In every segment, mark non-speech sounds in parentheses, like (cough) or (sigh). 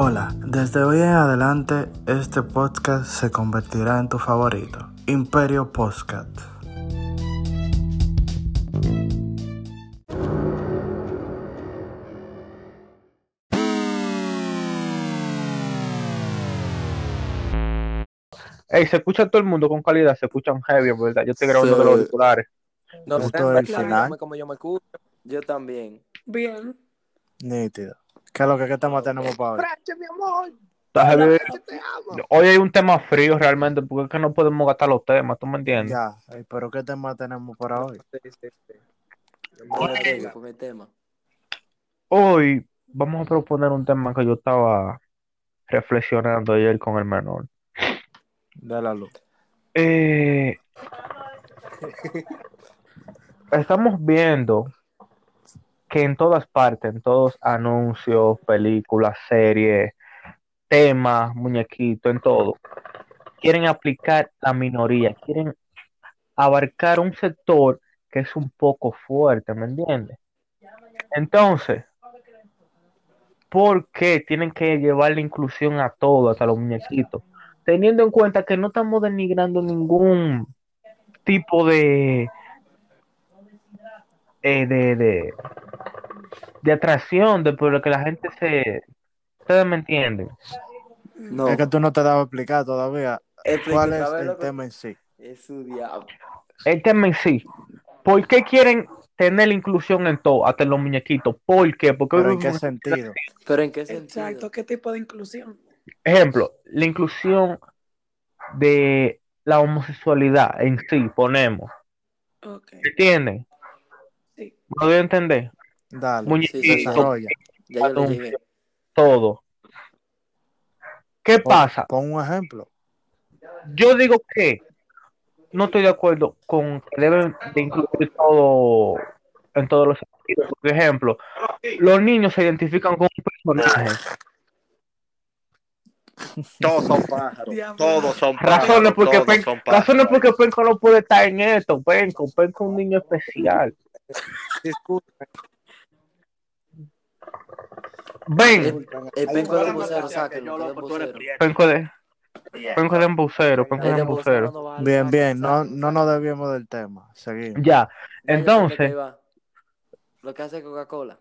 Hola, desde hoy en adelante este podcast se convertirá en tu favorito, Imperio Podcast. Ey, se escucha todo el mundo con calidad, se escuchan heavy, ¿verdad? Yo estoy grabando Sí. los auriculares. No Esto sé, es el claro, como yo me escucho. Yo también. Bien. Nítido. ¿Qué es lo que qué tema tenemos para hoy? mi amor. Hoy hay un tema frío realmente, porque es que no podemos gastar los temas, ¿tú me entiendes? Ya, ey, pero ¿qué tema tenemos para hoy? Hoy vamos a proponer un tema que yo estaba reflexionando ayer con el menor. De la luz. Eh, (laughs) estamos viendo que en todas partes, en todos anuncios, películas, series, temas, muñequitos, en todo, quieren aplicar la minoría, quieren abarcar un sector que es un poco fuerte, ¿me entiendes? Entonces, ¿por qué tienen que llevar la inclusión a todos, hasta los muñequitos? Teniendo en cuenta que no estamos denigrando ningún tipo de, eh, de, de, de atracción, de por lo que la gente se... Ustedes me entienden. No, Es que tú no te dabas a explicar todavía cuál es el que- tema en sí. Es su diablo. El tema en sí. ¿Por qué quieren tener la inclusión en todo, hasta en los muñequitos? ¿Por qué? Porque ¿Pero en qué sentido? ¿Pero en qué sentido? Exacto. ¿Qué tipo de inclusión? Ejemplo, la inclusión de la homosexualidad en sí, ponemos. Ok. ¿Entienden? Sí. ¿Me doy a entender? Dale, Muñequito, sí, sí. desarrolla. Ya yo le llegué. todo. ¿Qué Pon- pasa? Pon un ejemplo. Yo digo que no estoy de acuerdo con que deben de incluir todo en todos los sentidos. Por ejemplo, los niños se identifican con un personaje. Todos son pájaros. Todos son pájaros. Razones porque, todos Pen- son pájaros. razones porque Penco no puede estar en esto. Penco, Penco es un niño especial. Disculpen. Ven, El penco de sáquenlo, vocero. Penco de, Penco de embusero, Penco de embusero. Bien, bien, no, no nos desviemos del tema. Seguimos. Ya, entonces. Lo que hace Coca-Cola.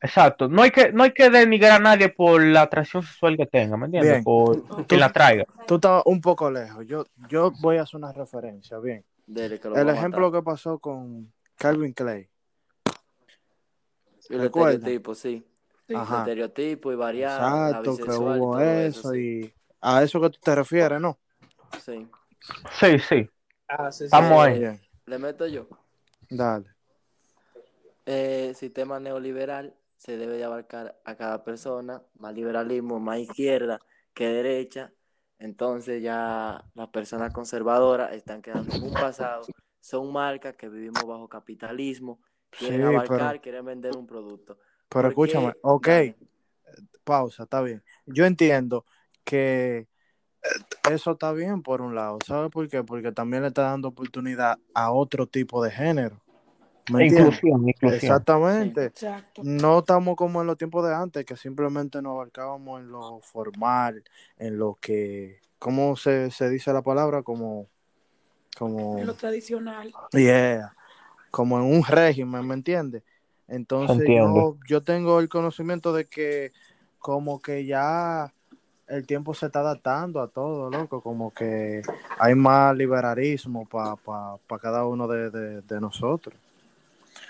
Exacto. No hay que, no hay que denigrar a nadie por la atracción sexual que tenga, ¿me entiendes? Bien. Por quien la traiga. Tú estás un poco lejos. Yo, yo voy a hacer una referencia. Bien. Dele, que lo El ejemplo que pasó con Calvin Clay. El ¿recuerda? estereotipo, sí. Sí. El Ajá. estereotipo y variar, la Exacto, que hubo todo eso eso, sí. y a eso que tú te refieres, ¿no? Sí. Sí, sí. Ah, sí, Estamos ahí. Bien, Le meto yo. dale. Eh, sistema neoliberal se debe de abarcar a cada persona, más liberalismo, más izquierda que derecha. Entonces ya las personas conservadoras están quedando en un pasado. Son marcas que vivimos bajo capitalismo, quieren Sí, abarcar, pero- quieren vender un producto. Pero ¿Por qué? escúchame, ok, pausa, está bien. Yo entiendo que eso está bien por un lado, ¿sabes por qué? Porque también le está dando oportunidad a otro tipo de género. ¿Me entiendes? Inclusión, inclusión. Exactamente. Exacto. No estamos como en los tiempos de antes, que simplemente nos abarcábamos en lo formal, en lo que, ¿cómo se, se dice la palabra? Como, como, En lo tradicional. yeah, como en un régimen, ¿me entiendes? Entonces Entiendo. yo, yo tengo el conocimiento de que como que ya el tiempo se está adaptando a todo, loco, como que hay más liberalismo para pa, pa cada uno de, de- de nosotros.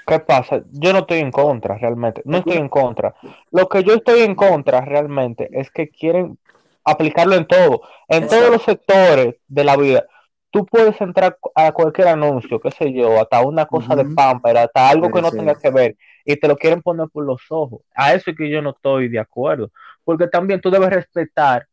¿Qué pasa? Yo no estoy en contra realmente. No estoy en contra. Lo que yo estoy en contra realmente es que quieren aplicarlo en todo, en Exacto. todos los sectores de la vida. Tú puedes entrar a cualquier anuncio, qué sé yo, hasta una cosa de Ujú. pamper, hasta algo que no sí. tenga que ver, y te lo quieren poner por los ojos. A eso es que yo no estoy de acuerdo, porque también tú debes respetar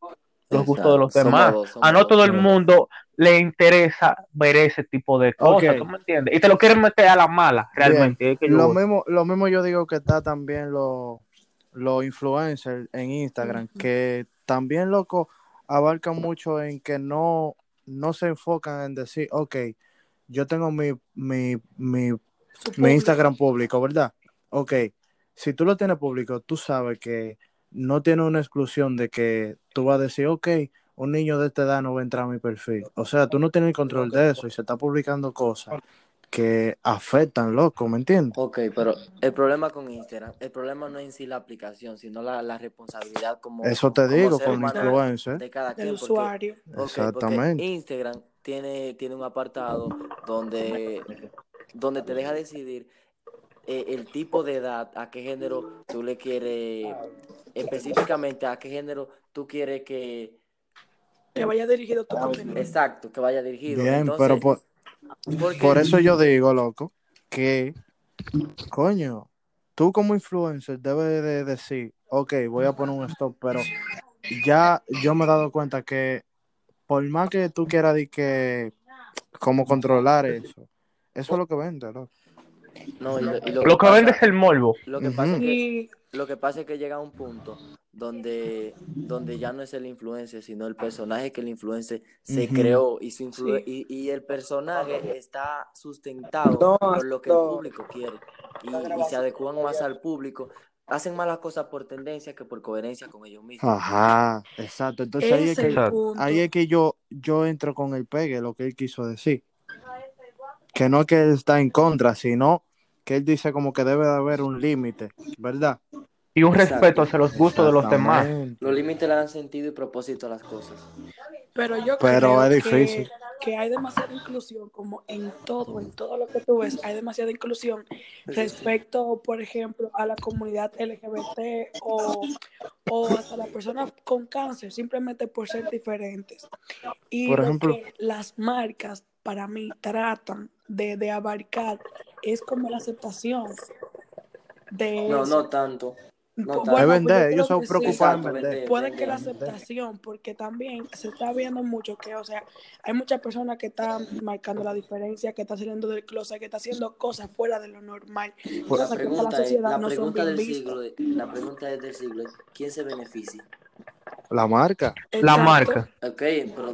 los gustos de los demás. Somos dos, somos A no dos. todo el mundo le interesa ver ese tipo de cosas, Ok. ¿tú me entiendes? Y te lo quieren meter a la mala, realmente. es que Lo mismo, lo mismo yo digo que está también los los influencers en Instagram, que también, loco, abarcan mucho en que no, no se enfocan en decir, ok, yo tengo mi, mi, mi, mi. Instagram público, ¿verdad? Ok, si tú lo tienes público, tú sabes que no tiene una exclusión de que tú vas a decir, ok, un niño de esta edad no va a entrar a mi perfil. O sea, tú no tienes el control de eso y se está publicando cosas que afectan, loco, ¿me entiendes? Ok, pero el problema con Instagram, el problema no es en sí la aplicación, sino la, la responsabilidad como, Eso te como digo, humano influencer. de cada quien. porque- usuario. Exactamente. Instagram tiene, tiene un apartado donde, donde te deja decidir eh, el tipo de edad, a qué género tú le quieres, específicamente a qué género tú quieres que, Que vaya dirigido tu contenido. exacto, que vaya dirigido. Bien, Entonces, pero por, porque- por eso yo digo, loco, que, coño, tú como influencer debes de decir, ok, voy a poner un stop, pero ya yo me he dado cuenta que por más que tú quieras decir que, como controlar eso, eso es lo que vende, loco. no, y lo, y lo Lo que pasa- vende es el morbo. Lo que es que Y Lo que pasa es que llega a un punto donde, donde ya no es el influencer, sino el personaje que el influencer se creó y, su influ- Sí. y, y el personaje está sustentado por lo que el público quiere y, y se adecuan más al público. Hacen más las cosas por tendencia que por coherencia con ellos mismos. Ajá, exacto. Entonces ahí es que, ahí es que yo, yo entro con el pegue, lo que él quiso decir. Que no es que él está en contra, sino que él dice como que debe de haber un límite, ¿verdad? Y un Exacto. respeto hacia los gustos de los demás. Los límites le dan sentido y propósito a las cosas. Pero yo Pero creo es que- difícil. Que, hay demasiada inclusión, como en todo, en todo lo que tú ves, hay demasiada inclusión respecto, por ejemplo, a la comunidad LGBT o, o hasta las personas con cáncer, simplemente por ser diferentes. Y Por lo ejemplo. que las marcas, para mí, tratan de, de abarcar es como la aceptación de No, eso. no tanto. No. Es bueno, vender, pues ellos se sí. preocupan en vender. Puede que la Vender. aceptación, porque también se está viendo mucho que, o sea, hay muchas personas que están marcando la diferencia, que están saliendo del closet, que están haciendo cosas fuera de lo normal, La cosas que para la pregunta, es, sociedad la no son pregunta del siglo, de- la pregunta es del siglo, es, ¿quién se beneficia? La marca. La marca. Ok, pero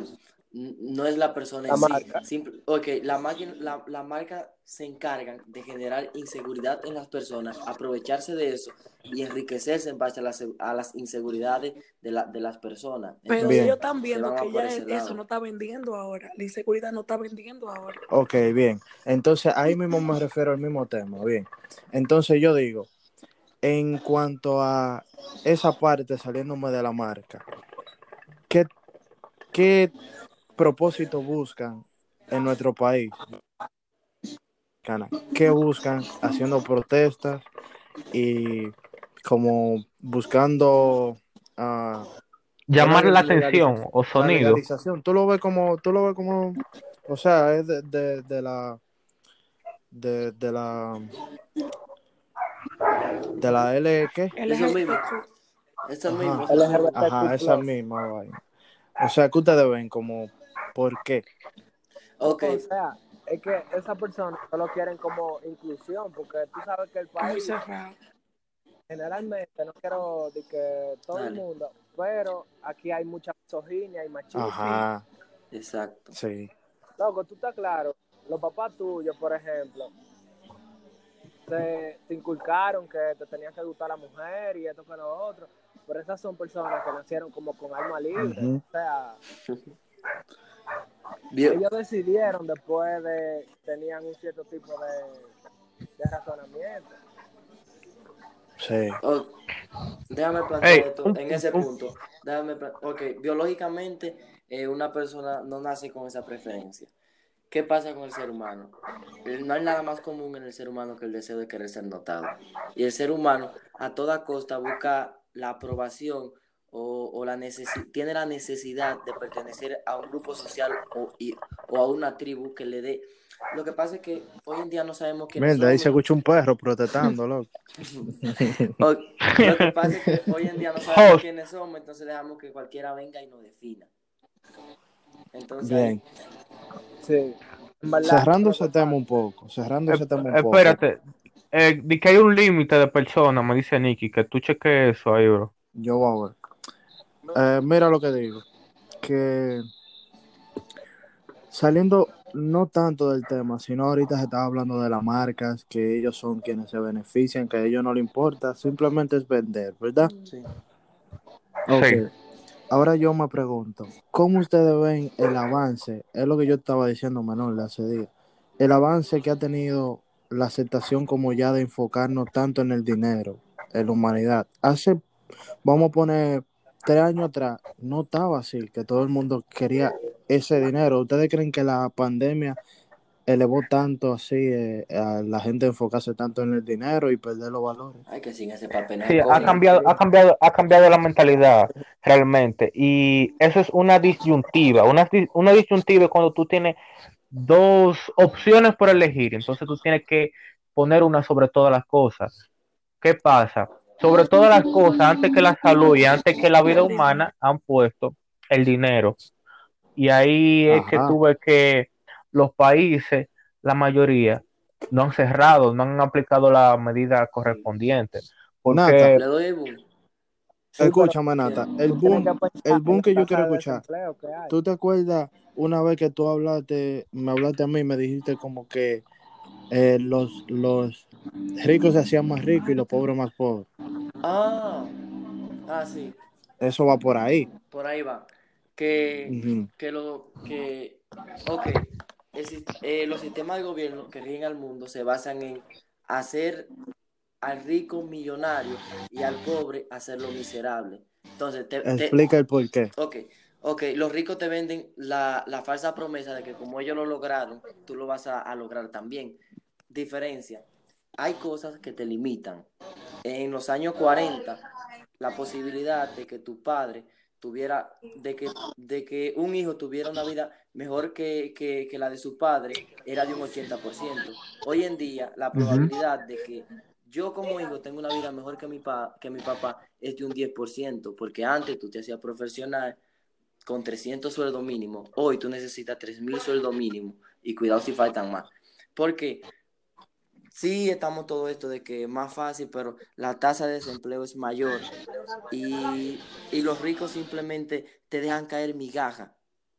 no es la persona La en sí. marca. Simple- ok, la, máquina- la, la marca se encargan de generar inseguridad en las personas, aprovecharse de eso y enriquecerse en base a las, a las inseguridades de, la, de las personas. Pero Entonces, ellos están viendo que ya ese eso lado. no está vendiendo ahora, la inseguridad no está vendiendo ahora. Ok, bien. Entonces ahí mismo me refiero al mismo tema. Bien. Entonces yo digo, en cuanto a esa parte saliéndome de la marca, ¿qué, qué propósito buscan en nuestro país? ¿Qué buscan haciendo protestas y como buscando ah, Llamar la atención o sonido. Tú lo ves como, tú lo ves como, o sea, es de, de, de la, de, de la, de la L, ¿qué? Eso mismo. LGBTQ. Eso Ajá. esa misma. O sea, que ustedes ven como, ¿por qué? Ok, O sea, es que esas personas solo quieren como inclusión, porque tú sabes que el país generalmente, no quiero de que todo el mundo, pero aquí hay mucha misoginia y machismo. Ajá, exacto. sí. Loco, tú estás claro, los papás tuyos, por ejemplo, te, te inculcaron que te tenía que gustar la mujer y esto que lo otro, pero esas son personas que nacieron como con alma libre, o sea, (laughs) Bien. ellos decidieron después de, tenían un cierto tipo de, de razonamiento. Sí. Oh, déjame plantear esto un- en ese un- punto. Déjame ok, biológicamente eh, una persona no nace con esa preferencia. ¿Qué pasa con el ser humano? Eh, No hay nada más común en el ser humano que el deseo de querer ser notado. Y el ser humano a toda costa busca la aprobación o, o la necesi- tiene la necesidad de pertenecer a un grupo social o, y- o a una tribu que le dé. Lo que pasa es que hoy en día no sabemos quiénes Mira, ahí se escucha un perro protestando, loco. (laughs) O- Lo que pasa es que hoy en día no (laughs) sabemos quiénes somos, entonces dejamos que cualquiera venga y nos defina. Entonces, Bien. Sí. Cerrando lo que ese tema un poco, cerrando ese tema un Eh, poco. espérate. Eh, di que hay un límite de personas, me dice Nicky, que tú cheques eso ahí, bro. Yo voy a ver. Eh, mira lo que digo. Que saliendo no tanto del tema, sino ahorita se estaba hablando de las marcas, que ellos son quienes se benefician, que a ellos no les importa, simplemente es vender, ¿verdad? sí. Ok. Sí. Ahora yo me pregunto, ¿cómo ustedes ven el avance? Es lo que yo estaba diciendo, Manuel, hace días. El avance que ha tenido la aceptación como ya de enfocarnos tanto en el dinero, en la humanidad. Hace, vamos a poner, tres años atrás, no estaba así, que todo el mundo quería ese dinero. ¿Ustedes creen que la pandemia elevó tanto así eh, a la gente enfocarse tanto en el dinero y perder los valores? Ay, que sin ese papel no Sí, ha cambiado, ha cambiado, ha cambiado la mentalidad realmente. Y eso es una disyuntiva. Una, una disyuntiva es cuando tú tienes dos opciones por elegir. Entonces tú tienes que poner una sobre todas las cosas. ¿Qué pasa? Sobre todas las cosas, antes que la salud y antes que la vida humana, han puesto el dinero. Y ahí es que Ajá. tú ves que los países, la mayoría, no han cerrado, no han aplicado la medida correspondiente. Nata, Porque Le doy el boom. Sí, Escúchame, Nata, el boom, que el boom que yo quiero escuchar. que. ¿Tú te acuerdas una vez que tú hablaste, me hablaste a mí, me dijiste como que eh, los, los ricos se hacían más ricos y los pobres más pobres? Ah, ah, sí, Eso va por ahí. por ahí va. Que, que lo que, ok, el eh, los sistemas de gobierno que rigen al mundo se basan en hacer al rico millonario y al pobre hacerlo miserable. Entonces, te, te- Explica el por qué. ok, ok, los ricos te venden la, la falsa promesa de que como ellos lo lograron, tú lo vas a, a lograr también. Diferencia, hay cosas que te limitan. En los años 40, la posibilidad de que tu padre tuviera, de que, de que un hijo tuviera una vida mejor que, que, que la de su padre era de un 80%. Hoy en día, la probabilidad de que yo como hijo tenga una vida mejor que mi, pa, que mi papá es de un 10%, porque antes tú te hacías profesional con 300 sueldos mínimos, hoy tú necesitas 3.000 sueldos mínimos y cuidado si faltan más. Porque sí estamos todo esto de que es más fácil, pero la tasa de desempleo es mayor y, y los ricos simplemente te dejan caer migajas.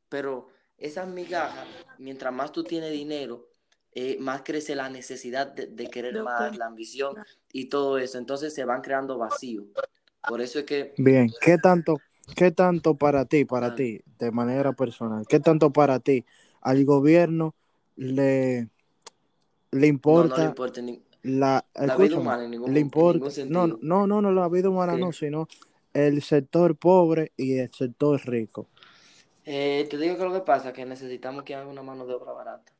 Pero esas migajas, mientras más tú tienes dinero, eh, más crece la necesidad de, de querer más, la ambición y todo eso. Entonces se van creando vacíos. Por eso es que Bien, ¿qué tanto, qué tanto para ti, para ti, de manera personal, qué tanto para ti al gobierno le, le no, no le importa importa ni- la, la vida humana en ningún, le en importa, ningún no, sentido. no, no, no, la vida humana ¿Qué? no, sino el sector pobre y el sector rico. Eh, te digo que lo que pasa es que necesitamos que haga una mano de obra barata.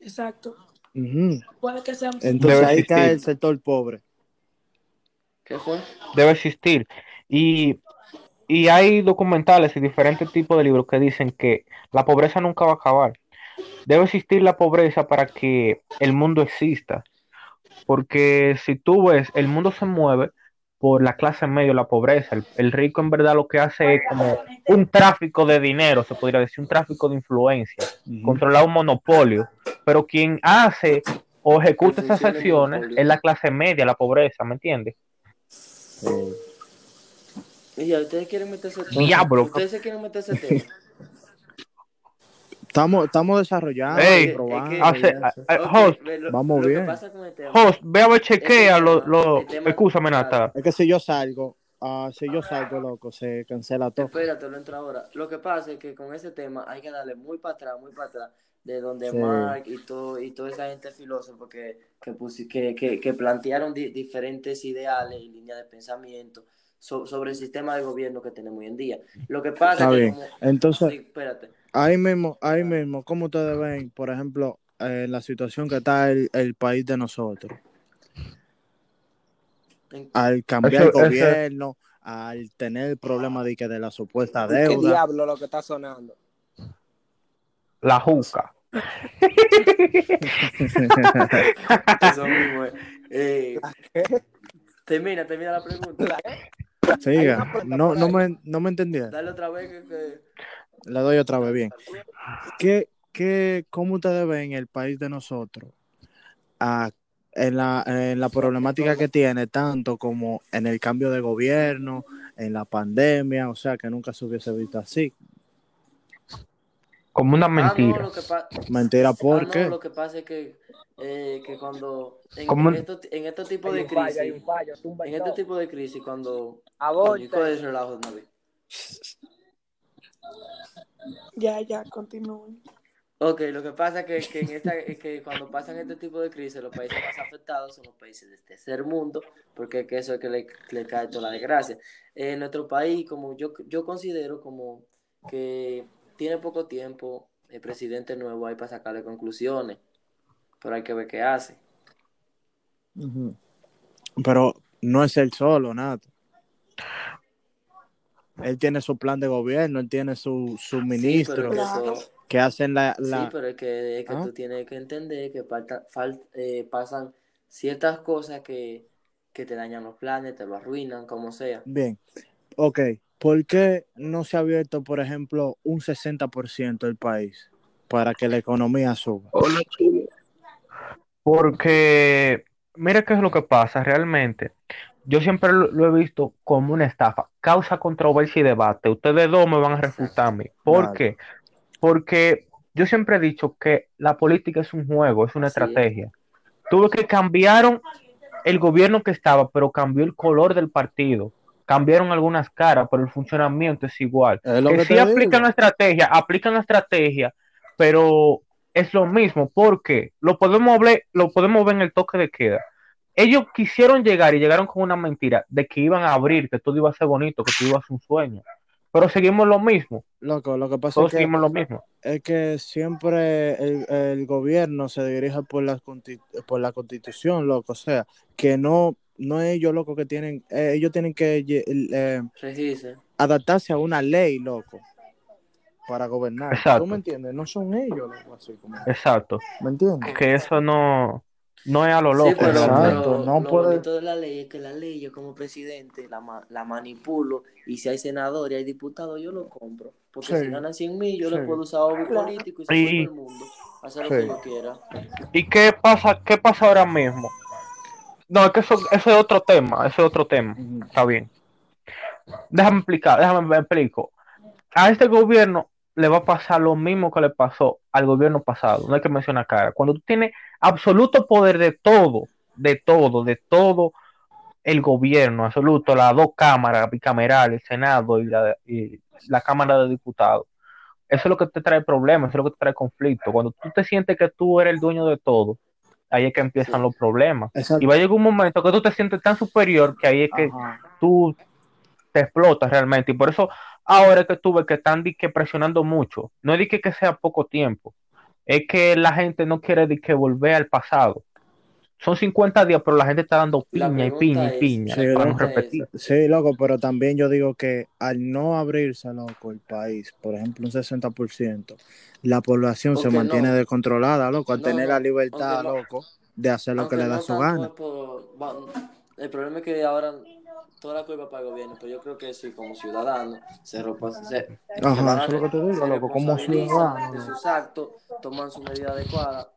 Exacto. Ujú. Puede que sea un Entonces Debe ahí cae existir. el sector pobre. ¿Qué fue? debe existir. Y, y hay documentales y diferentes tipos de libros que dicen que la pobreza nunca va a acabar. Debe existir la pobreza para que el mundo exista. Porque si tú ves, el mundo se mueve por la clase media, la pobreza. El, el rico en verdad lo que hace es como un tráfico de dinero, se podría decir, un tráfico de influencia, controlar un monopolio. Pero quien hace o ejecuta esas acciones es la clase media, la pobreza, ¿me entiendes? Eh, Y ya, ustedes quieren meterse Diablo. Ustedes se quieren meterse tema. Estamos, estamos desarrollando, Ey, es probando. que- y hace- eso. Ok, host, ve, lo, vamos lo bien. tema. Host, ve a ver, chequea el lo, tema- tema- escúchame, Nata. Es que si yo salgo, ah, si yo salgo, loco, se cancela todo. Espérate, lo entro ahora. Lo que pasa es que con ese tema hay que darle muy para atrás, muy para atrás, de donde Sí. Mark y todo y toda esa gente filósofa que, que, que, que plantearon di- diferentes ideales y líneas de pensamiento so- sobre el sistema de gobierno que tenemos hoy en día. Lo que pasa Está es que bien. como- Entonces, sí, espérate. ahí mismo, ahí mismo, ¿cómo ustedes ven, por ejemplo, eh, la situación que está el, el país de nosotros? Al cambiar Eso- el eso- gobierno, al tener el problema de que de la supuesta ¿Qué deuda. diablo lo que está sonando? La juca. (laughs) Eso mismo es. Eh, termina, termina la pregunta. La- Siga, no, por no me, no me entendía. Dale otra vez que, que- Le doy otra vez bien. ¿Qué, qué, ¿Cómo ustedes ven el país de nosotros ah, en, la, en la problemática que tiene, tanto como en el cambio de gobierno, en la pandemia? O sea, que nunca se hubiese visto así. Como una Ah, no, mentira. lo que pasa... Mentira, ¿por ah, qué? no, lo que pasa es que eh, que cuando en, estos en estos tipos Hay de un fallo, hay un crisis, fallo, tumba y en este tipo de crisis, cuando Aborte. Coño, ¿cuál es el relajo de? Ya, ya, continúen. Ok, lo que pasa es que, que, en esta, es que cuando pasan este tipo de crisis, los países más afectados son los países del tercer mundo, porque es que eso es que le, le cae toda la desgracia. En nuestro país, como yo, yo considero como que tiene poco tiempo, el presidente nuevo hay para sacarle conclusiones, pero hay que ver qué hace. Pero no es él solo, nada. Él tiene su plan de gobierno, él tiene su, su Sí, ministro pero es que Claro. eso- que hacen la... Sí, la... pero es que, es que ¿Ah? tú tienes que entender que falta, fal- eh, pasan ciertas cosas que, que te dañan los planes, te lo arruinan, como sea. Bien, ok. ¿Por qué no se ha abierto, por ejemplo, un 60% del país para que la economía suba? Porque, mira qué es lo que pasa realmente. Yo siempre lo, lo he visto como una estafa. Causa controversia y debate. Ustedes dos me van a refutar a mí. ¿Por qué? Porque yo siempre he dicho que la política es un juego, es una Así es. estrategia. Tuve que cambiaron el gobierno que estaba, pero cambió el color del partido. Cambiaron algunas caras, pero el funcionamiento es igual. Es que que sí aplican la estrategia, aplican la estrategia, pero es lo mismo, porque lo podemos ver, lo podemos ver en el toque de queda. Ellos quisieron llegar y llegaron con una mentira de que iban a abrir, que todo iba a ser bonito, que todo iba a ser un sueño. Pero seguimos lo mismo, Loco, lo que pasa todos es que, seguimos lo mismo. es que siempre el, el gobierno se dirige por la, por la constitución, loco. O sea, que no, no es ellos, loco, que tienen, eh, ellos tienen que eh, adaptarse a una ley, loco, para gobernar. Exacto. ¿Tú me entiendes? No son ellos, loco, así como. Exacto. ¿Me entiendes? Que eso no, no es a lo loco. Sí, pero, Exacto, pero no lo puede- bonito de la ley es que la ley yo como presidente la, ma- la manipulo y si hay senadores y hay diputados yo lo compro. Porque Sí. si ganan 100 mil yo Sí. les puedo usar Claro. político y se Y- el mundo. Hacer lo que yo quiera. ¿Y qué pasa, qué pasa ahora mismo? No, es que eso, eso es otro tema, eso es otro tema. Ujú. Está bien. Déjame explicar, déjame me explico. A este gobierno le va a pasar lo mismo que le pasó al gobierno pasado. No hay que mencionar cara. Cuando tú tienes absoluto poder de todo, de todo, de todo el gobierno, absoluto, las dos cámaras, bicameral, el Senado y la, y la Cámara de Diputados. Eso es lo que te trae problemas, eso es lo que te trae conflicto. Cuando tú te sientes que tú eres el dueño de todo, ahí es que empiezan Sí. los problemas. Exacto. Y va a llegar un momento que tú te sientes tan superior que ahí es que Ajá. tú te explotas realmente. Y por eso ahora que tuve que están que presionando mucho. No es de que, que sea poco tiempo. Es que la gente no quiere de que volver al pasado. Son 50 días, pero la gente está dando piña y piña y piña Sí, para no loco. repetir. Sí, loco, pero también yo digo que al no abrirse, loco, el país, por ejemplo, un 60%, la población se mantiene no. descontrolada, loco, al No, tener la libertad, loco, de hacer lo que le da no su gana. por- el problema es que ahora toda la culpa para el gobierno, pero yo creo que sí, como ciudadano, se, se, se Ajá, van a eso es lo que te digo, se loco, como ciudadano. de sus actos, toman su medida adecuada.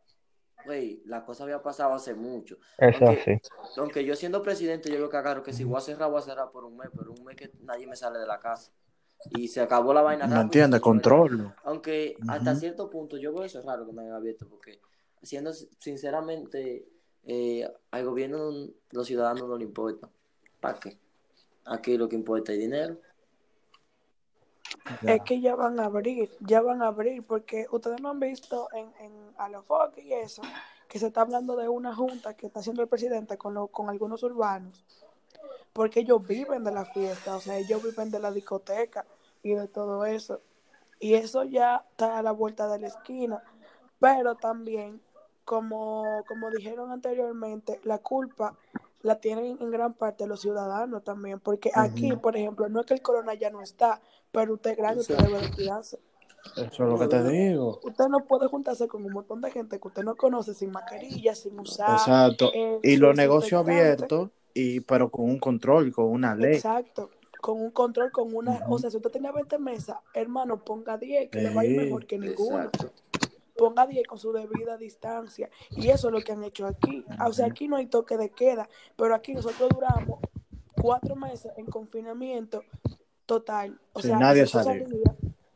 Güey, la cosa había pasado hace mucho. Eso Aunque- sí. Aunque yo siendo presidente, yo lo que agarro que si voy a cerrar, voy a cerrar por un mes, pero un mes que nadie me sale de la casa. Y se acabó la vaina ¿Me rápido, entiendes? señores. Control. Aunque hasta cierto punto yo veo eso raro que me hayan abierto, porque siendo sinceramente, eh, al gobierno, los ciudadanos no le importa. ¿Para qué? Aquí lo que importa es dinero. Es que ya van a abrir, ya van a abrir, porque ustedes no han visto en, en a los foques y eso, que se está hablando de una junta que está haciendo el presidente con, lo- con algunos urbanos, porque ellos viven de la fiesta, o sea, ellos viven de la discoteca y de todo eso. Y eso ya está a la vuelta de la esquina, pero también, como, como dijeron anteriormente, la culpa la tienen en gran parte los ciudadanos también, porque aquí, Ujú. por ejemplo, no es que el corona ya no está, pero usted es grande, usted debe de cuidarse. Eso es lo que te digo. Usted no puede juntarse con un montón de gente que usted no conoce sin mascarilla, sin usar. Exacto. eh, Y los negocios abiertos, y pero con un control, con una ley. Exacto. Con un control, con una. Ujú. O sea, si usted tenía 20 mesas, hermano, ponga 10, que le va a ir Sí. mejor que ninguno. Exacto. Ponga 10 con su debida distancia. Y eso es lo que han hecho aquí. O sea, aquí no hay toque de queda, pero aquí nosotros duramos cuatro meses en confinamiento total. O Sí, sea, nadie si salías-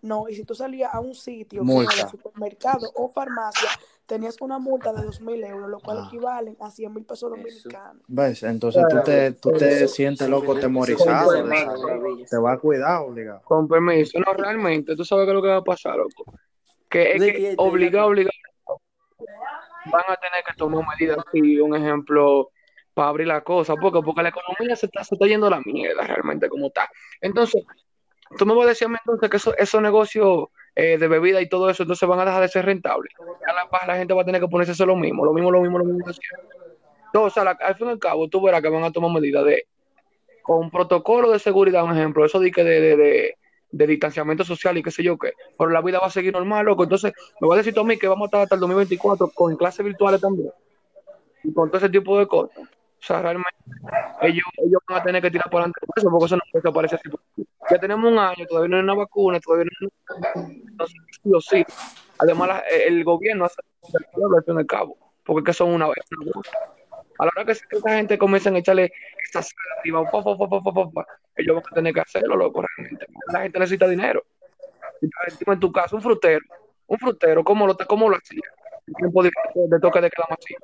no, y si tú salías a un sitio como supermercado o farmacia, tenías una multa de 2 mil euros, lo cual Ah. equivalen a 100 mil pesos Eso. dominicanos. ¿Ves? Entonces tú te, tú te Eso. sientes Sí, loco, sí, temorizado. sí, de sí, esa sí, ley. sí. Te va a cuidar, obligado. Con permiso, no, realmente, tú sabes qué es lo que va a pasar, loco. Que es que obligado, que- obligado, van a tener que tomar medidas así, un ejemplo, para abrir la cosa, porque porque la economía se está, se está yendo a la mierda realmente como está. Entonces, tú me vas a decir a mí entonces que eso- esos negocios eh, de bebida y todo eso, entonces van a dejar de ser rentables. Ya la, la gente va a tener que ponerse a hacer lo mismo, lo mismo, lo mismo, lo mismo. Entonces, a la- al fin y al cabo, tú verás que van a tomar medidas de, con protocolo de seguridad, un ejemplo, eso de que de, de, de, de distanciamiento social y qué sé yo qué, pero la vida va a seguir normal, loco. Entonces, me va a decir mí que vamos a estar hasta el 2024 con clases virtuales también y con todo ese tipo de cosas. O sea, realmente ellos, ellos van a tener que tirar para adelante eso, porque eso no puede desaparecer así. Ya tenemos un año, todavía no hay una vacuna, todavía no hay entonces, sí. Además, la- el gobierno hace pueblo al cabo, porque que son una vez. A la hora que esta gente comienza a echarle estas sal arriba, pa, pa, pa, pa, pa, pa, pa, ellos van a tener que hacerlo, loco, realmente. La gente necesita dinero. En tu caso, un frutero, un frutero, ¿cómo lo, cómo lo hacía? En tiempo de, de toque de queda masivo.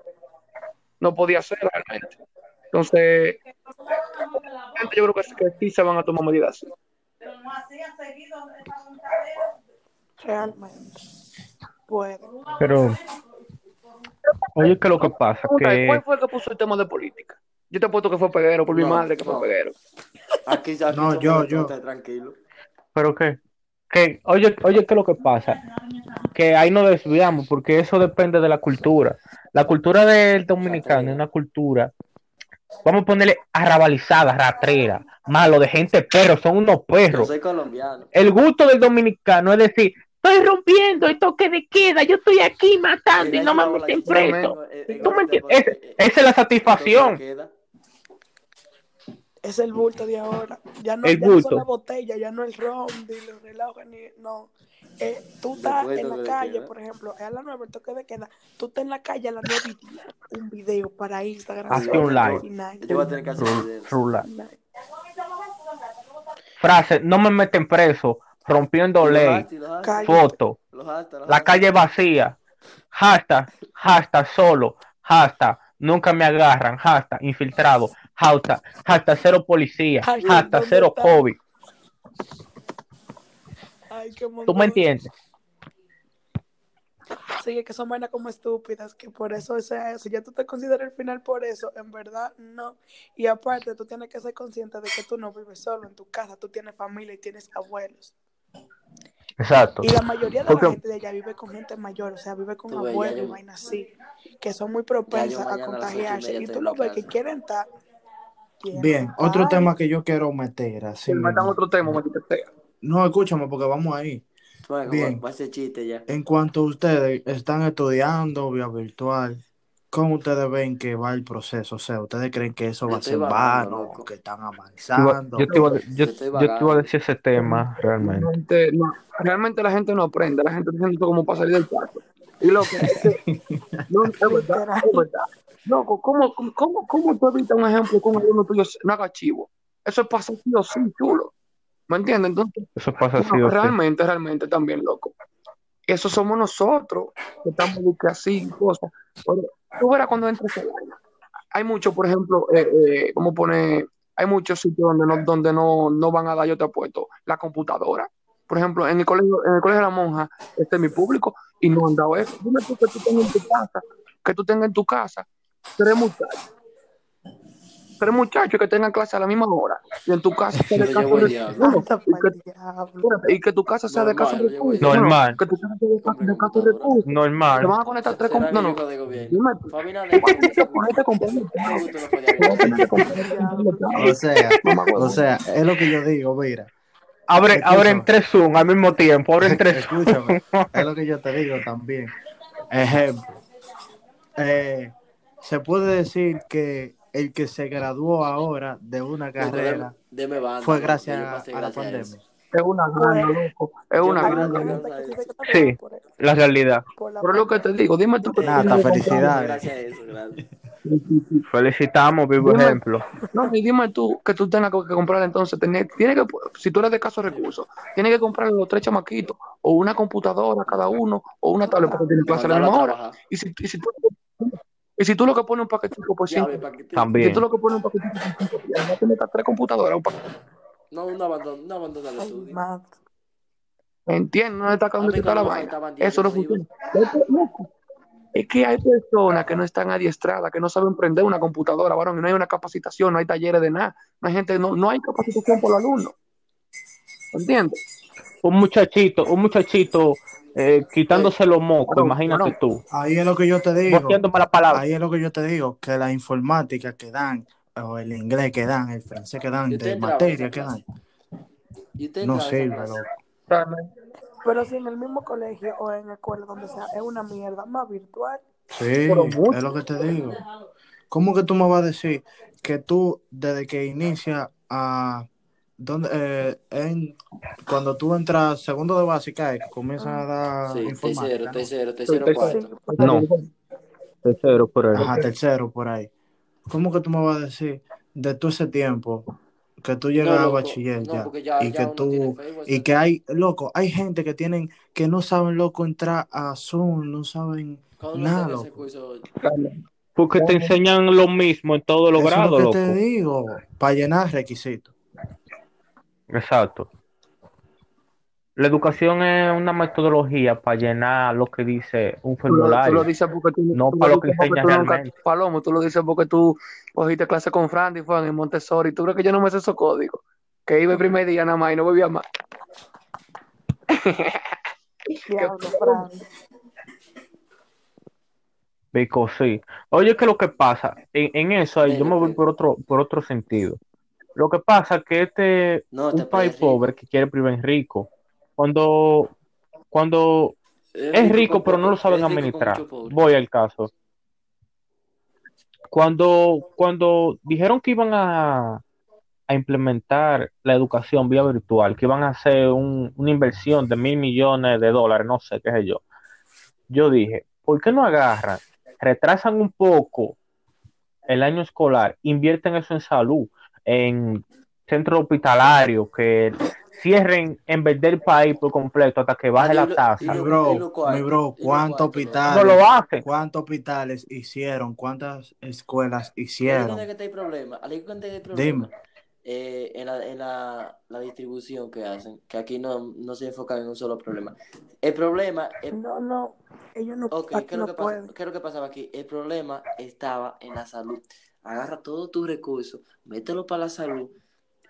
No podía hacer realmente. Entonces, yo creo que, sí- que sí se van a tomar medidas así. Realmente. Puede. Pero, oye, ¿qué es lo que pasa? Que ¿Cuál fue el que puso el tema de política? Yo te apuesto que fue Peguero, por mi No, madre que fue no. Peguero. Aquí, aquí No, yo- yo. tranquilo. ¿Pero qué? Que, oye, oye, ¿qué es lo que pasa? Que ahí nos desviamos, porque eso depende de la cultura. La cultura del dominicano es una cultura, vamos a ponerle arrabalizada, ratrera, malo, de gente perro, son unos Yo perros. soy colombiano. El gusto del dominicano es decir, estoy rompiendo el toque de queda, yo estoy aquí matando y no me meten preso. ¿Tú me entiendes? Es- Esa es la satisfacción. Es el bulto de ahora. Ya no, El ya no bulto. son las botellas, ya no el ron, ni los relojes, ni. No. Eh, tú estás en la calle, por ejemplo, a las 9 el toque de queda. Tú estás en la calle a las 9 y 10, un video para Instagram. Para un live. Yo voy a tener que hacer video. Final. Frase, no me meten preso, rompiendo ley, foto, la calle vacía, hashtag, hashtag solo, hashtag, nunca me agarran, hashtag, infiltrado, hashtag, hashtag cero policía, Hashtag, hashtag ¿dónde cero está? COVID. Ay, qué ¿Tú me entiendes? Sí, que son vainas como estúpidas, que por eso es eso. Ya tú te consideras el final por eso, en verdad no. Y aparte, tú tienes que ser consciente de que tú no vives solo en tu casa, tú tienes familia y tienes abuelos. Exacto. Y la mayoría de Porque- la gente de allá vive con gente mayor, o sea, vive con abuelos y vainas así, que son muy propensas a contagiarse. Y tú lo ves que quieren estar. Bien, otro tema que yo quiero meter, así Si me dan mismo. otro tema. No, escúchame, porque vamos ahí. Bueno, Bien. va a ser chiste ya. En cuanto a ustedes están estudiando vía virtual, ¿cómo ustedes ven que va el proceso? O sea, ¿ustedes creen que eso Yo va a ser vano, que están avanzando? yo te iba, a- yo, Estoy yo te iba a vagando. decir ese tema realmente. Realmente, no, realmente la gente no aprende, la gente está haciendo como para salir del cuarto. Y loco, es que- (laughs) no, es verdad, es verdad. Loco, ¿cómo, cómo, cómo, cómo tú evitas un ejemplo con alumno tuyo no haga chivo? Eso pasa sí o sí, chulo. ¿Me entiendes? Entonces, Eso pasa así no, o sí. realmente, realmente también, loco. Eso somos nosotros que estamos que así cosas. Pero tú verás cuando año. Hay mucho, por ejemplo, eh, eh, ¿cómo pone? Hay muchos sitios donde no, donde no, no van a dar, yo te apuesto, la computadora. Por ejemplo, en el colegio, en el colegio de la monja, este es mi público, y no han dado eso. Dime tú que tú tengas en tu casa, que tú tengas en tu casa tres muchachos, tres muchachos que tengan clase a la misma hora, y en tu casa sea de caso de- y que- y que tu casa sea de Normal, caso. Normal. Que tu casa sea de caso, de caso de recursos. Te Normal. van a conectar tres No, no. (laughs) (laughs) O sea, o sea, es lo que yo digo, mira. Abre, abren tres Zoom al mismo tiempo, abren (laughs) tres Escúchame, es lo que yo te digo también. Ejemplo, eh, se puede decir que el que se graduó ahora de una carrera Deme banda. fue gracias pasé a la gracias pandemia. eso. Es una gana, loco. Es una está Sí. La realidad. por la Pero lo que te digo, dime tú que Nada, tienes felicidades. Gracias a eso, gracias. Felicitamos, vivo Dime. ejemplo. No, y dime tú que tú tengas que comprar entonces, tener, tiene que, si tú eres de caso recursos, tienes que comprar los tres chamaquitos, o una computadora cada uno, o una tablet porque tienen clase a la misma a hora. Y si, y si tú, y si tú lo que pones un paquetico por cinco, Diablo, ¿para qué te- si También. tú lo que pones un paquetico por cinco, días, no tienes que tres computadoras, un paquetico. No, no abandona, no abandona el Ay, estudio. madre. ¿Entiendes? No está mí está la vaina. Eso no funciona. Es que hay personas que no están adiestradas, que no saben prender una computadora, varón, y no hay una capacitación, no hay talleres de nada, no hay gente, no, no hay capacitación por los alumnos. ¿Entiendes? Un muchachito, un muchachito eh, quitándose los mocos, imagínate tú. Ahí es lo que yo te digo. La palabra. Ahí es lo que yo te digo, que la informática que dan, o el inglés que dan, el francés que dan, ¿Y usted de materia que dan, no sirve, loco. Pero si en el mismo colegio o en escuela, donde sea, es una mierda más virtual. Sí, es lo que te digo. ¿Cómo que tú me vas a decir que tú, desde que inicia a... ¿dónde, eh, en, cuando tú entras segundo de básica, es que comienzan a dar Sí, tercero, ¿no? tercero, tercero, cuarto. No, tercero por ahí. Ajá, tercero, por ahí. ¿Cómo que tú me vas a decir de todo ese tiempo que tú No, llegas a loco, bachiller no, ya y ya que tú Facebook. y que hay loco hay gente que tienen que no saben loco entrar a Zoom no saben nada loco curso, Porque te enseñan lo mismo en todos los grados, lo que loco. te digo para llenar requisitos Exacto. La educación es una metodología para llenar lo que dice un Tú lo, tú lo formulario, dices porque tú, no tú para lo lo que enseñas tú nunca, realmente. Palomo, tú lo dices porque tú cogiste clase con Frandy, Juan, en Montessori. ¿Tú crees que yo no me sé esos códigos? Que iba el primer día nada más y no volvía más. (laughs) Fran. Because sí. Oye, que lo que pasa, en, en eso ahí yo me voy por otro, por otro sentido. Lo que pasa es que este no, un país pobre que quiere privar rico. Cuando, cuando Es es rico pero no lo saben administrar. Voy al caso. Cuando, cuando dijeron que iban a, a implementar la educación vía virtual, que iban a hacer un- una inversión de mil millones de dólares, no sé qué sé yo, yo dije, ¿por qué no agarran, retrasan un poco el año escolar, invierten eso en salud, en centros hospitalarios, que cierren en vez del país por completo hasta que baje Adiós, la y tasa? mi y bro mi bro cuántos. No hospitales lo hacen. cuántos hospitales hicieron cuántas escuelas ¿Y ahí dónde hicieron que el problema? ¿Ahí dónde está el dime? Eh, en la, en la, la distribución que hacen, que aquí no, no se enfocan en un solo problema. El problema, No, no. Ellos no, ok, aquí ¿qué lo que pasa? pueden. ¿Qué es lo que pasaba aquí? El problema estaba en la salud. Agarra todos tus recursos, mételo para la salud,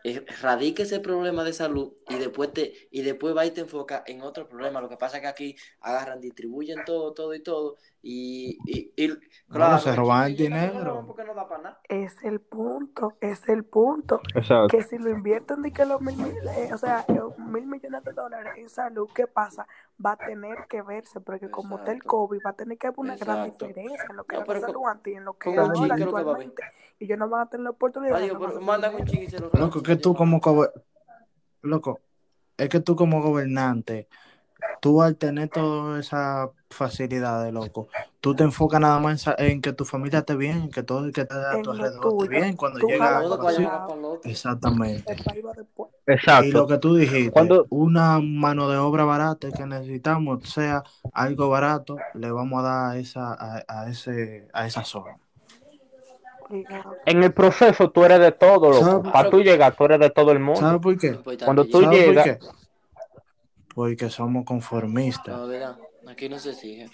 eh, radica ese problema de salud y después te y después va y te enfoca en otro problema. Lo que pasa es que aquí agarran, distribuyen todo, todo y todo y, y, y bueno claro, se el roban el dinero porque no da para nada. Es el punto, es el punto. Exacto. Que si lo invierten de que los mil, mil- eh, o sea, mil millones de dólares en salud, ¿qué pasa? Va a tener que verse, porque como está el. COVID, va a tener que haber una gran diferencia en lo que No, era la antes y en lo que es ahora actualmente. Y ellos no van a tener la oportunidad Adiós, pero un y se lo roban. loco que tú como loco es que tú como gobernante tú al tener todas esas facilidades, loco, tú te enfocas nada más en, que tu familia esté bien, que todo el que esté a tu alrededor esté bien cuando llega otro. Exactamente. el país va después. Y lo Exacto. que tú dijiste, Cuando, una mano de obra barata que necesitamos, sea algo barato, le vamos a dar esa, a, a ese, a esa zona. En el proceso tú eres de todo, loco. ¿Sabes Para tú llegar, tú eres de todo el mundo. por Lo qué? Cuando tú llegar. ¿Sabe por llegas, qué? Porque somos conformistas. No, ¿verdad? Aquí no se exige.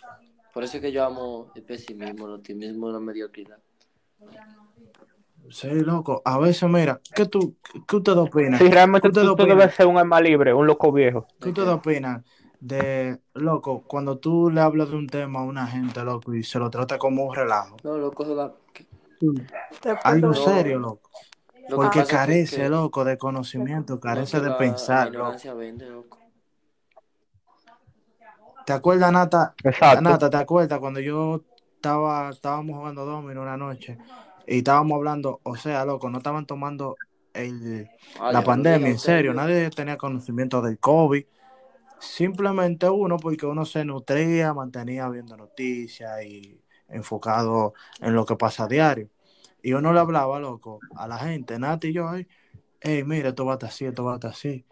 Por eso es que yo amo el pesimismo, el optimismo la mediocridad. Sí, loco. A veces, mira, ¿qué tú, qué ustedes opinan? si ¿Qué realmente tú, tú debes ser un alma libre, un loco viejo. ¿Qué ¿De ustedes qué? opinan de, loco, cuando tú le hablas de un tema a una gente, loco, y se lo trata como un relajo? No, loco, se Después Algo serio, loco. lo que Porque pasa es que, carece, loco, de conocimiento, no, carece de la, la pensar, loco. vende, loco. ¿Te acuerdas, Nata? Exacto. Nata, ¿te acuerdas cuando yo estaba, estábamos jugando domino una noche y estábamos hablando, o sea, loco, no estaban tomando el, Ah, la pandemia en serio, nadie tenía conocimiento del COVID, simplemente uno porque uno se nutría, mantenía viendo noticias y enfocado en lo que pasa a diario. Y uno le hablaba, loco, a la gente, Nati y yo, ay, hey, mire, esto va a estar así, esto va a estar así.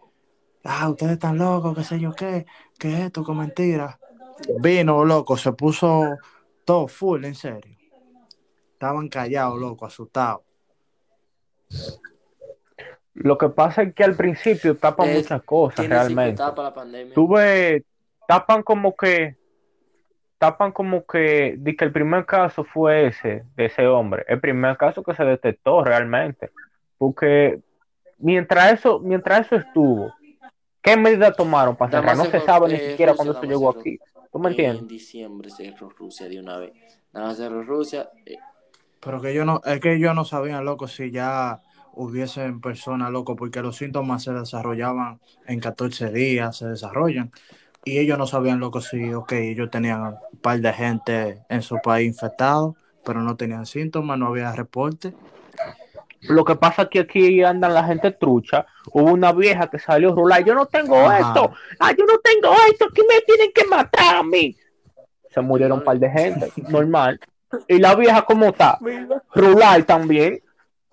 Ah, ustedes están locos, qué sé yo qué, qué es esto, qué mentira. Vino, loco, se puso todo full, en serio. Estaban callados, loco, asustados. Lo que pasa es que al principio tapan Es- muchas cosas realmente. etapas la pandemia. Tú ves, tapan como que, tapan como que, di que el primer caso fue ese, de ese hombre, el primer caso que se detectó realmente, porque mientras eso, mientras eso estuvo, ¿qué medidas tomaron para cerrar? No se sabe ni siquiera cuando eso llegó cerró. aquí. ¿Tú me En entiendes? diciembre cerró Rusia de una vez. Nada más cerró Rusia. eh, Pero que yo no, es que ellos no sabían, loco, si ya hubiesen personas, loco, porque los síntomas se desarrollaban en 14 días, se desarrollan. Y ellos no sabían, loco, si, ok, ellos tenían un par de gente en su país infectado, pero no tenían síntomas, no había reporte. Lo que pasa es que aquí andan la gente trucha. Hubo una vieja que salió a rular. Yo no tengo Ajá. esto. Ah, yo no tengo esto. Aquí me tienen que matar a mí. Se murieron un par de gente. Normal. Y la vieja, ¿cómo está? Rular también.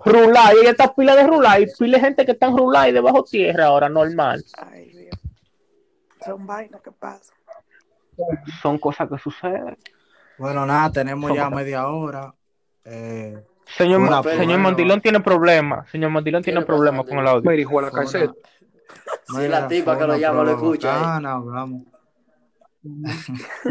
Rular. Y ella está pila de rular. Y pila de gente que está en rular y debajo tierra ahora, normal. Ay, Dios. Son vainas que pasan. Son cosas que suceden. Bueno, nada, tenemos ya media hora. Eh, Señor. Mandilón tiene problemas. Señor Mandilón ¿Qué tiene problemas con el audio. Fue una- cassette. Si es la tipa que lo llama, lo escucha, eh. bacana, hablamos. (laughs)